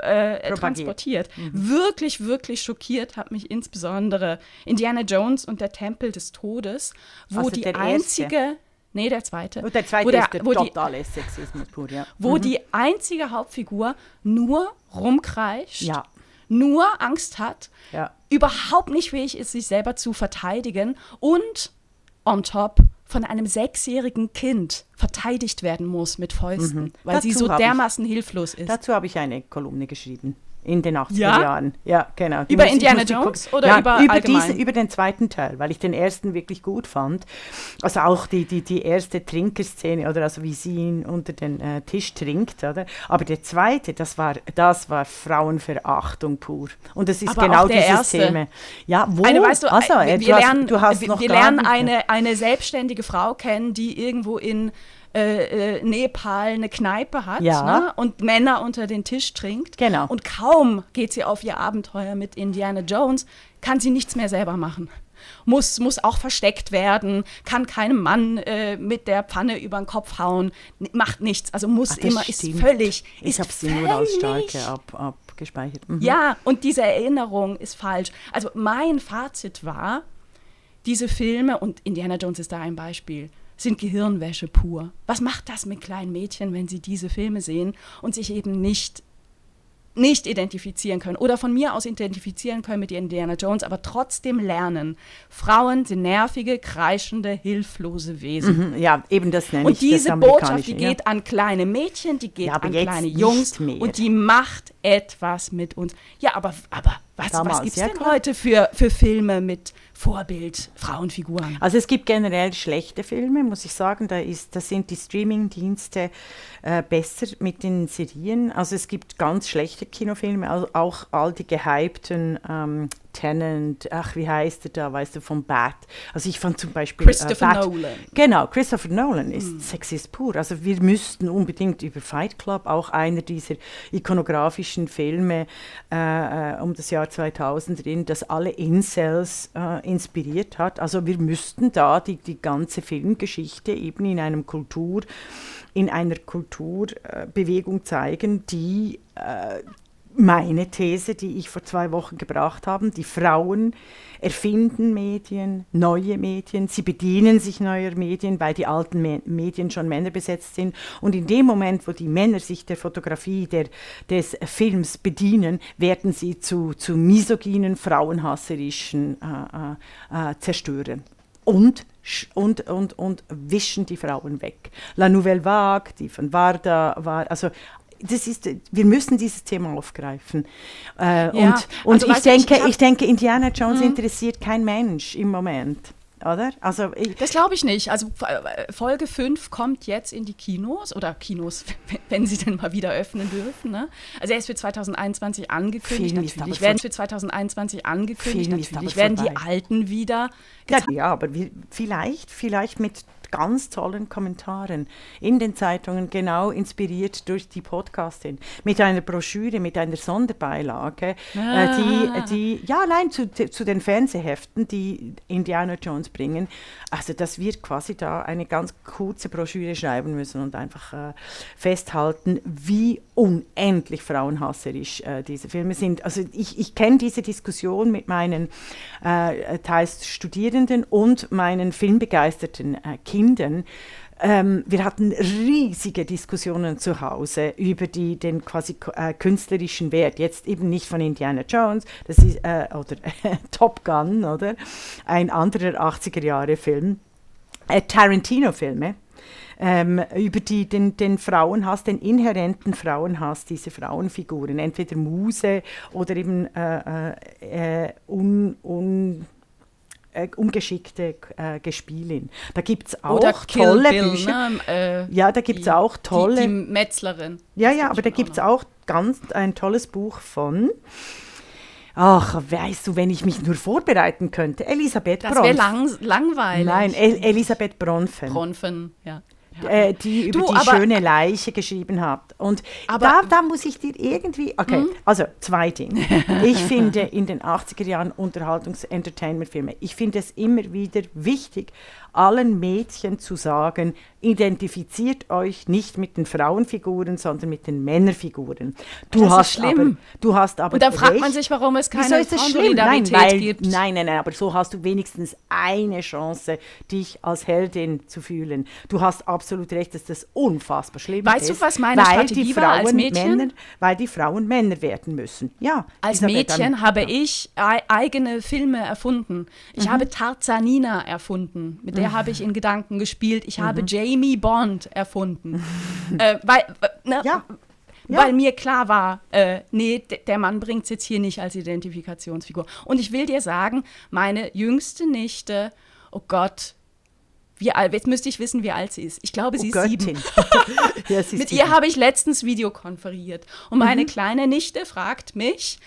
äh, äh transportiert. Mhm. Wirklich, wirklich schockiert hat mich insbesondere Indiana Jones und der Tempel des Todes, wo die einzige erste. Nee, der zweite. Und der zweite wo der, ist der totale Sexismus pur, ja. Wo mhm. die einzige Hauptfigur nur rumkreischt, ja. nur Angst hat, ja. überhaupt nicht fähig ist, sich selber zu verteidigen und on top von einem sechsjährigen Kind verteidigt werden muss mit Fäusten, mhm. weil Dazu sie so dermaßen ich, hilflos ist. Dazu habe ich eine Kolumne geschrieben. In den 80er ja? Jahren. Ja, genau. Die über muss, Indiana Jones oder ja, über über, diese, über den zweiten Teil, weil ich den ersten wirklich gut fand. Also auch die, die, die erste Trinkerszene, oder also wie sie ihn unter den äh, Tisch trinkt, oder? Aber der zweite, das war, das war Frauenverachtung pur. Und das ist Aber genau dieses erste. Thema. Ja, wo? Eine, weißt du, also, wir, hast, lernen, du hast wir, wir lernen eine, eine selbstständige Frau kennen, die irgendwo in äh, äh, Nepal eine Kneipe hat ja. ne? und Männer unter den Tisch trinkt. Genau. Und kaum geht sie auf ihr Abenteuer mit Indiana Jones, kann sie nichts mehr selber machen. Muss, muss auch versteckt werden, kann keinem Mann äh, mit der Pfanne über den Kopf hauen, macht nichts. Also muss Ach, immer, stimmt. ist völlig. Ich habe sie nur als Starke ab, abgespeichert. Mhm. Ja, und diese Erinnerung ist falsch. Also mein Fazit war, diese Filme, und Indiana Jones ist da ein Beispiel, sind Gehirnwäsche pur. Was macht das mit kleinen Mädchen, wenn sie diese Filme sehen und sich eben nicht nicht identifizieren können oder von mir aus identifizieren können mit Indiana Jones, aber trotzdem lernen. Frauen sind nervige, kreischende, hilflose Wesen. Mhm, ja, eben das nenne und ich diese das Botschaft, die ja. geht an kleine Mädchen, die geht Ja, an kleine Jungs und die macht etwas mit uns. Ja, aber, aber was, Damals, was gibt es denn klar. heute für, für Filme mit Vorbild Frauenfiguren? Also es gibt generell schlechte Filme, muss ich sagen. Da, ist, da sind die Streaming-Dienste äh, besser mit den Serien. Also es gibt ganz schlechte Kinofilme, also auch all die gehypten ähm, Tenant, ach wie heißt er da, weißt du, von Bat. Also ich fand zum Beispiel Christopher äh, Bat, Nolan. Genau, Christopher Nolan ist Sexist pur. Also wir müssten unbedingt über Fight Club, auch einer dieser ikonografischen Filme äh, äh, um das Jahr 2000 drin, das alle Incels äh, inspiriert hat. Also wir müssten da die, die ganze Filmgeschichte eben in einem Kultur, in einer Kulturbewegung zeigen, die äh, meine These, die ich vor zwei Wochen gebracht habe. Die Frauen erfinden Medien, neue Medien, sie bedienen sich neuer Medien, weil die alten Me Medien schon männerbesetzt sind. Und in dem Moment, wo die Männer sich der Fotografie, der, des Films bedienen, werden sie zu, zu misogynen, frauenhasserischen äh, äh, äh, Zerstörern. Und, und, und, und wischen die Frauen weg. La Nouvelle Vague, die von Varda war, also das ist, wir müssen dieses Thema aufgreifen. Äh, und und also ich, weißt du, ich- denke, ich ich, denke, Indiana Jones interessiert kein Mensch im Moment. Oder? Also Das glaube ich nicht. Also äh, Folge 5 kommt jetzt in die Kinos oder Kinos, [laughs] wenn sie denn mal wieder öffnen dürfen. Ne? Also er ist für 2021 angekündigt. Film natürlich werden für 2021 angekündigt. Film natürlich werden die vorbei. Alten wieder ja, ja, aber wir, vielleicht, vielleicht mit ganz tollen Kommentaren in den Zeitungen, genau inspiriert durch die Podcastin, mit einer Broschüre, mit einer Sonderbeilage, Ah. äh, die, die, ja, nein, zu, zu den Fernsehheften, die Indiana Jones bringen. Also, dass wir quasi da eine ganz kurze Broschüre schreiben müssen und einfach äh, festhalten, wie unendlich frauenhasserisch äh, diese Filme sind. Also, ich, ich kenne diese Diskussion mit meinen äh, teils Studierenden und meinen filmbegeisterten äh, Kindern. Ähm, wir hatten riesige Diskussionen zu Hause über die, den quasi äh, künstlerischen Wert. Jetzt eben nicht von Indiana Jones, das ist, äh, oder [laughs] Top Gun, oder? Ein anderer 80er-Jahre-Film. Äh, Tarantino-Filme. Ähm, über die, den, den Frauenhass, den inhärenten Frauenhass dieser Frauenfiguren, entweder Muse oder eben äh, äh, un, un, äh, ungeschickte äh, Gespielin. Da gibt es auch oder tolle Bill, Bücher. Ne? Äh, Ja, da gibt es auch tolle. Die, die Metzlerin. ja, ja, aber da gibt es auch ganz ein tolles Buch von. Ach, weißt du, wenn ich mich nur vorbereiten könnte. Elisabeth Das wäre Bronfen. lang, langweilig. Nein, El Elisabeth Bronfen. Bronfen, ja. Äh, die über Du, die schöne Leiche geschrieben hat. Und Aber- da, da muss ich dir irgendwie, okay, also zwei Dinge. Ich finde in den 80er Jahren Unterhaltungs-Entertainment-Filme, ich finde es immer wieder wichtig, allen Mädchen zu sagen, identifiziert euch nicht mit den Frauenfiguren, sondern mit den Männerfiguren. Du Das ist hast schlimm. aber, du hast aber Und da fragt man sich, warum es Wieso keine ist das schlimm? Nein, Frauensolidarität weil, gibt. nein, nein, nein, aber so hast du wenigstens eine Chance, dich als Heldin zu fühlen. Du hast absolut recht, dass das unfassbar schlimm Weißt ist. du, was meine weil Strategie die war als Frauen Mädchen? Männer, weil die Frauen Männer werden müssen. Ja. Als Mädchen dann- habe ja. ich ei- eigene Filme erfunden. Ich Mhm. habe Tarzanina erfunden. Mit der [laughs] habe ich in Gedanken gespielt. Ich Mhm. habe Jamie Bond erfunden. äh, weil, ne, Ja. Ja. weil mir klar war, äh, nee, der Mann bringt es jetzt hier nicht als Identifikationsfigur. Und ich will dir sagen, meine jüngste Nichte, oh Gott, wie alt, jetzt müsste ich wissen, wie alt sie ist. Ich glaube, sie Oh ist sieben. Göttin. [laughs] [laughs] ja, sie ist Mit sieben. ihr habe ich letztens Videokonferiert. Und Mhm. meine kleine Nichte fragt mich,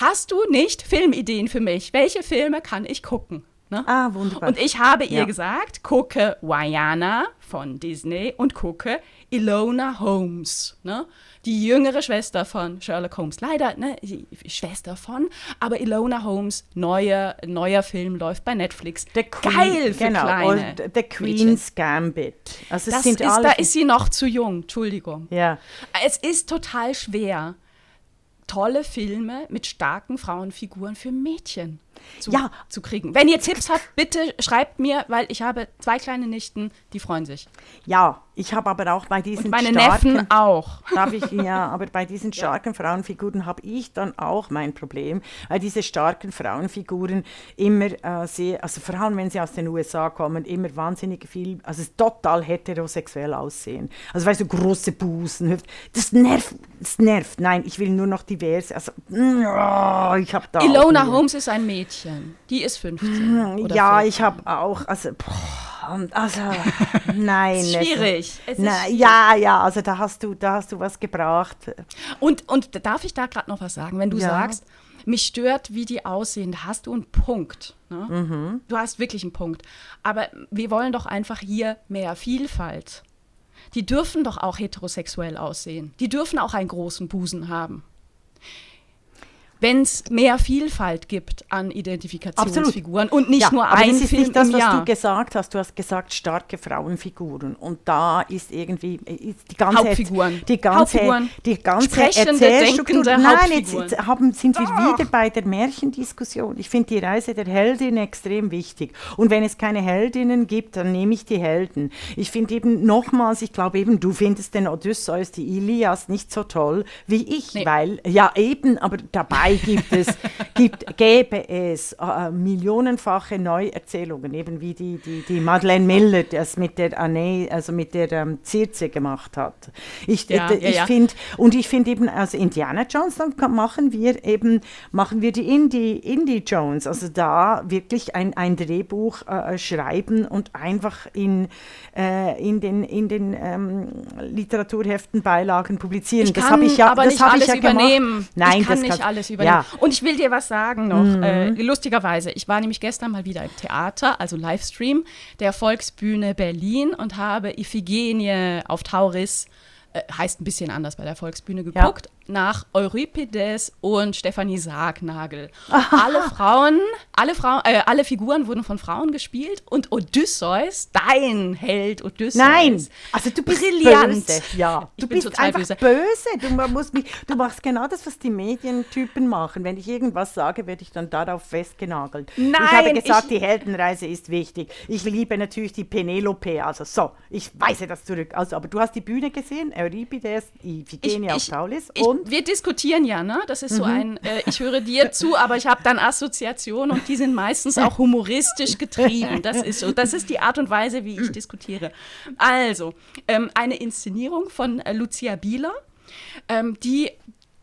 hast du nicht Filmideen für mich? Welche Filme kann ich gucken? Ne? Ah, wunderbar. Und ich habe ihr Ja. gesagt, gucke Wayana von Disney und gucke Ilona Holmes, ne? die jüngere Schwester von Sherlock Holmes. Leider, ne, Schwester von, aber Ilona Holmes, neuer, neuer Film, läuft bei Netflix. The Queen, Geil für genau, kleine und The Queen's Gambit. Also Das ist, da ist sie noch zu jung, Entschuldigung. ja. Es ist total schwer, tolle Filme mit starken Frauenfiguren für Mädchen. Zu, ja. zu kriegen. Wenn ihr Tipps habt, bitte schreibt mir, weil ich habe zwei kleine Nichten, die freuen sich. Ja, ich habe aber auch bei diesen Und meine starken, Neffen auch. [laughs] Darf ich, ja, aber bei diesen starken ja. Frauenfiguren habe ich dann auch mein Problem, weil diese starken Frauenfiguren immer äh, sehr, also vor allem wenn sie aus den USA kommen, immer wahnsinnig viel, also total heterosexuell aussehen. Also weißt du, große Busen, das nervt, das nervt. Nein, ich will nur noch divers, also oh, ich habe da Ilona Holmes ist ein Mädchen, die ist 15. ja, 14. ich habe auch, also boah, also, [laughs] nein. schwierig. Es na, ja, ja, also da hast du, da hast du was gebracht. Und, und darf ich da gerade noch was sagen? Wenn du ja. sagst, mich stört, wie die aussehen, da hast du einen Punkt. Ne? Mhm. Du hast wirklich einen Punkt. Aber wir wollen doch einfach hier mehr Vielfalt. Die dürfen doch auch heterosexuell aussehen. Die dürfen auch einen großen Busen haben wenn es mehr Vielfalt gibt an Identifikationsfiguren Absolut. und nicht ja, nur aber ein das ist Film nicht das, was Jahr. du gesagt hast. Du hast gesagt starke Frauenfiguren und da ist irgendwie ist die ganze Hauptfiguren. die ganze Hauptfiguren. die ganze Erzählstruktur. Nein, jetzt haben, sind wir oh. wieder bei der Märchendiskussion. Ich finde die Reise der Heldin extrem wichtig und wenn es keine Heldinnen gibt, dann nehme ich die Helden. Ich finde eben nochmals, ich glaube eben, du findest den Odysseus, die Ilias nicht so toll wie ich, nee. weil ja eben, aber dabei gibt es, gibt, gäbe es äh, millionenfache Neuerzählungen, eben wie die, die, die Madeleine Miller das mit der Anne, also mit der ähm, Circe gemacht hat. Ich, ja, äh, ich ja, finde, und ich finde eben, also Indiana Jones, dann machen wir eben, machen wir die Indie, Indie Jones, also da wirklich ein, ein Drehbuch äh, schreiben und einfach in, äh, in den, in den ähm, Literaturheften Beilagen publizieren. Ich das habe ich ja, aber das nicht alles ja übernehmen. Gemacht. Nein, ich kann das nicht alles übernehmen übernehmen. Ja. Und ich will dir was sagen noch. Mhm. Äh, lustigerweise, ich war nämlich gestern mal wieder im Theater, also Livestream der Volksbühne Berlin und habe Iphigenie auf Tauris äh, heißt ein bisschen anders bei der Volksbühne geguckt, ja. Nach Euripides und Stefanie Sargnagel. [laughs] alle Frauen, alle Frauen, äh, alle Figuren wurden von Frauen gespielt und Odysseus, dein Held Odysseus. Nein, also du bist brillant. Böse. Ja, du bist einfach böse. böse. Du, musst mich, du machst genau das, was die Medientypen machen. Wenn ich irgendwas sage, werde ich dann darauf festgenagelt. Nein, ich habe gesagt, ich, die Heldenreise ist wichtig. Ich liebe natürlich die Penelope. Also so, ich weise das zurück. Also, aber du hast die Bühne gesehen, Euripides, Iphigenie auf Taulis und? wir diskutieren ja, ne? Das ist mhm. so ein, äh, ich höre dir zu, aber ich habe dann Assoziationen und die sind meistens auch humoristisch getrieben. Das ist so. Das ist die Art und Weise, wie ich diskutiere. Also, ähm, eine Inszenierung von äh, Lucia Bieler, ähm, die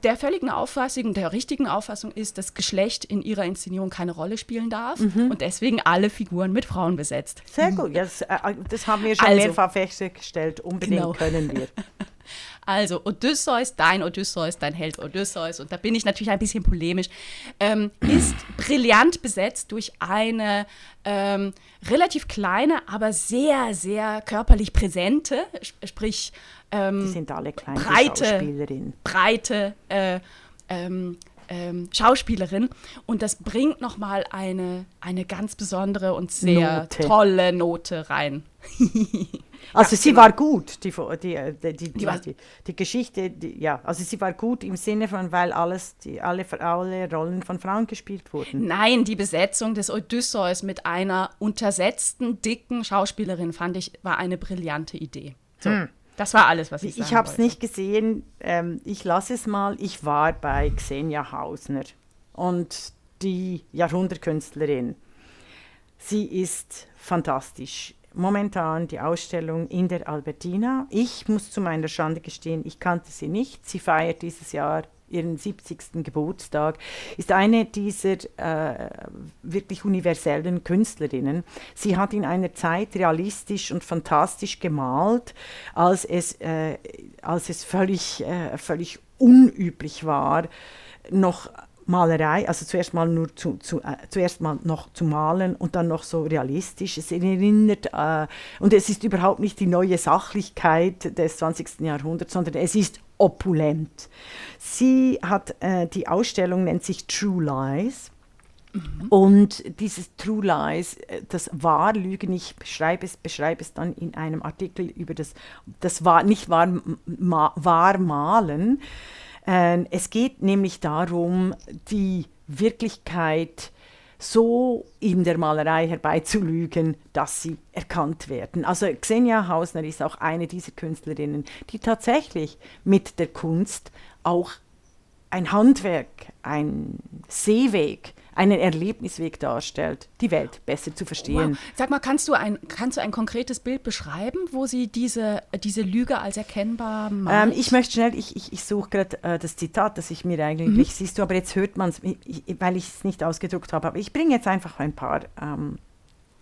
der völligen Auffassung, der richtigen Auffassung ist, dass Geschlecht in ihrer Inszenierung keine Rolle spielen darf mhm. und deswegen alle Figuren mit Frauen besetzt. Sehr gut, das, äh, das haben wir schon also, mehrfach festgestellt. Unbedingt genau. können wir. [laughs] Also Odysseus, dein Odysseus, dein Held Odysseus, und da bin ich natürlich ein bisschen polemisch, ähm, ist brillant besetzt durch eine ähm, relativ kleine, aber sehr, sehr körperlich präsente, sprich ähm, Die sind alle kleine breite, Schauspielerinnen. breite äh, ähm, ähm, Schauspielerin und das bringt nochmal eine, eine ganz besondere und sehr Note. tolle Note rein. [laughs] Also sie genau. war gut, die, die, äh, die, die, die, die Geschichte, ja, also sie war gut im Sinne von, weil alles, die, alle, alle Rollen von Frauen gespielt wurden. Nein, die Besetzung des Odysseus mit einer untersetzten, dicken Schauspielerin fand ich, war eine brillante Idee. So. Hm. Das war alles, was ich sagen Ich habe es nicht gesehen. Ähm, ich lasse es mal. Ich war bei Xenia Hausner und die Jahrhundertkünstlerin. Sie ist fantastisch momentan die Ausstellung in der Albertina. Ich muss zu meiner Schande gestehen, ich kannte sie nicht. Sie feiert dieses Jahr ihren 70. Geburtstag, ist eine dieser äh, wirklich universellen Künstlerinnen. Sie hat in einer Zeit realistisch und fantastisch gemalt, als es, äh, als es völlig, äh, völlig unüblich war, noch Malerei, also zuerst mal nur zu, zu äh, zuerst mal noch zu malen und dann noch so realistisch. Es erinnert äh, und es ist überhaupt nicht die neue Sachlichkeit des 20. Jahrhunderts, sondern es ist opulent. Sie hat äh, die Ausstellung nennt sich True Lies. Mhm. Und dieses True Lies, äh, das Wahrlügen, ich beschreibe es, beschreibe es dann in einem Artikel über das, das war nicht wahr, ma, Wahrmalen, äh, es geht nämlich darum, die Wirklichkeit so in der Malerei herbeizulügen, dass sie erkannt werden. Also Xenia Hausner ist auch eine dieser Künstlerinnen, die tatsächlich mit der Kunst auch ein Handwerk, ein Seeweg, einen Erlebnisweg darstellt, die Welt besser zu verstehen. Wow. Sag mal, kannst du, ein, kannst du ein konkretes Bild beschreiben, wo sie diese, diese Lüge als erkennbar malt? Ähm, ich möchte schnell, ich, ich, ich suche gerade äh, das Zitat, das ich mir eigentlich, mhm. siehst du, aber jetzt hört man es, weil ich es nicht ausgedruckt habe, aber ich bringe jetzt einfach ein paar ähm,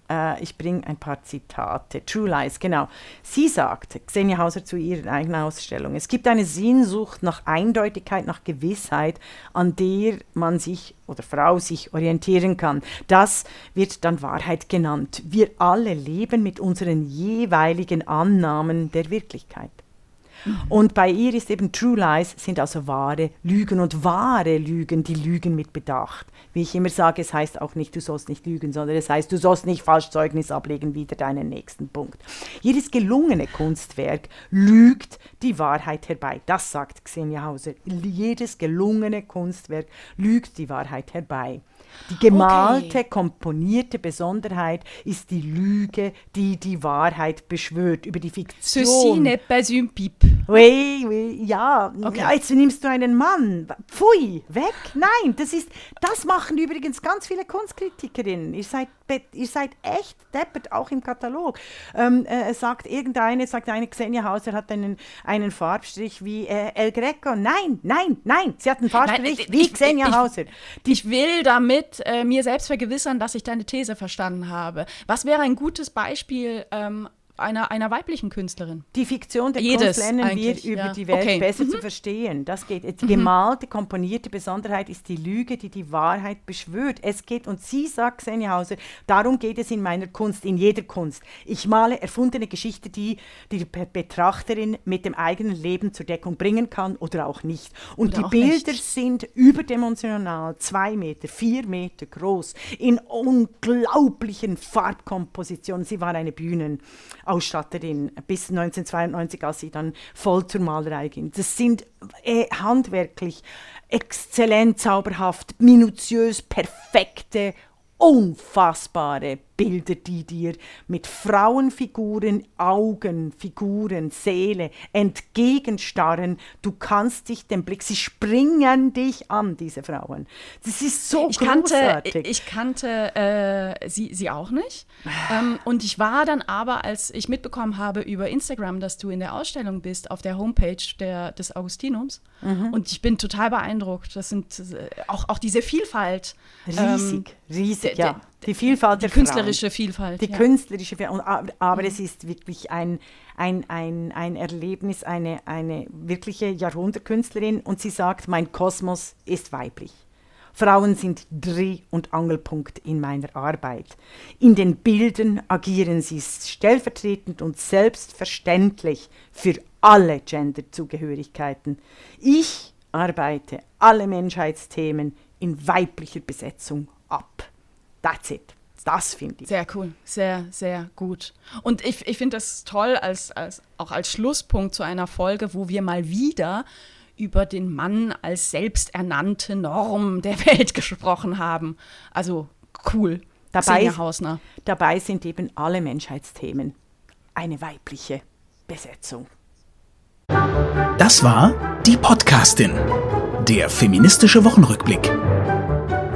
äh, ich bringe ein paar Zitate. True Lies, genau. Sie sagt, Xenia Hauser zu ihrer eigenen Ausstellung, es gibt eine Sehnsucht nach Eindeutigkeit, nach Gewissheit, an der man sich oder Frau sich orientieren kann. Das wird dann Wahrheit genannt. Wir alle leben mit unseren jeweiligen Annahmen der Wirklichkeit. Und bei ihr ist eben True Lies sind also wahre Lügen und wahre Lügen, die Lügen mit Bedacht. Wie ich immer sage, es heißt auch nicht, du sollst nicht lügen, sondern es heißt, du sollst nicht falsch Zeugnis ablegen, wieder deinen nächsten Punkt. Jedes gelungene Kunstwerk lügt die Wahrheit herbei. Das sagt Xenia Hauser. Jedes gelungene Kunstwerk lügt die Wahrheit herbei. Die gemalte, okay. komponierte Besonderheit ist die Lüge, die die Wahrheit beschwört über die Fiktion. Ceci n'est pas une pipe. Oui, oui, ja. Okay. ja. Jetzt nimmst du einen Mann. Pfui, weg. Nein, das ist, das machen übrigens ganz viele Kunstkritikerinnen. Ihr seid, ihr seid echt deppert, auch im Katalog. Ähm, äh, sagt irgendeine, sagt eine Xenia Hauser hat einen, einen Farbstrich wie äh, El Greco. Nein, nein, nein. Sie hat einen Farbstrich nein, wie ich, Xenia ich, Hauser. Die, ich will damit äh, mir selbst vergewissern, dass ich deine These verstanden habe. Was wäre ein gutes Beispiel ähm, einer, einer weiblichen Künstlerin. Die Fiktion der Jedes Kunst lernen wir über ja. die Welt okay. besser mhm. zu verstehen. Das geht. Die mhm. gemalte, komponierte Besonderheit ist die Lüge, die die Wahrheit beschwört. Es geht, und sie sagt, Xenia Hauser, darum geht es in meiner Kunst, in jeder Kunst. Ich male erfundene Geschichte, die die Betrachterin mit dem eigenen Leben zur Deckung bringen kann oder auch nicht. Und oder die Bilder nicht. sind überdimensional, zwei Meter, vier Meter groß, in unglaublichen Farbkompositionen. Sie war eine Bühnen. Ausstatterin bis 1992, als sie dann voll zur Malerei ging. Das sind äh, handwerklich exzellent, zauberhaft, minutiös, perfekte unfassbare Bilder, die dir mit Frauenfiguren, Augen, Figuren, Seele entgegenstarren. Du kannst dich dem Blick, sie springen dich an, diese Frauen. Das ist so ich großartig. Kannte, ich kannte äh, sie, sie auch nicht. ähm, und ich war dann aber, als ich mitbekommen habe über Instagram, dass du in der Ausstellung bist, auf der Homepage der, des Augustinums. Mhm. Und ich bin total beeindruckt. Das sind äh, auch, auch diese Vielfalt. Riesig, ähm, riesig, ja. Die Vielfalt der Die künstlerische Frauen. Vielfalt. Die ja. künstlerische Vielfalt. Aber, aber mhm. es ist wirklich ein, ein, ein, ein Erlebnis, eine, eine wirkliche Jahrhundertkünstlerin. Und sie sagt, mein Kosmos ist weiblich. Frauen sind Dreh- und Angelpunkt in meiner Arbeit. In den Bildern agieren sie stellvertretend und selbstverständlich für alle Genderzugehörigkeiten. Ich arbeite alle Menschheitsthemen in weiblicher Besetzung ab. That's it. Das finde ich. Sehr cool, sehr, sehr gut. Und ich, ich finde das toll, als, als, auch als Schlusspunkt zu einer Folge, wo wir mal wieder über den Mann als selbsternannte Norm der [laughs] Welt gesprochen haben. Also cool. Dabei, dabei sind eben alle Menschheitsthemen eine weibliche Besetzung. Das war die Podcastin, der feministische Wochenrückblick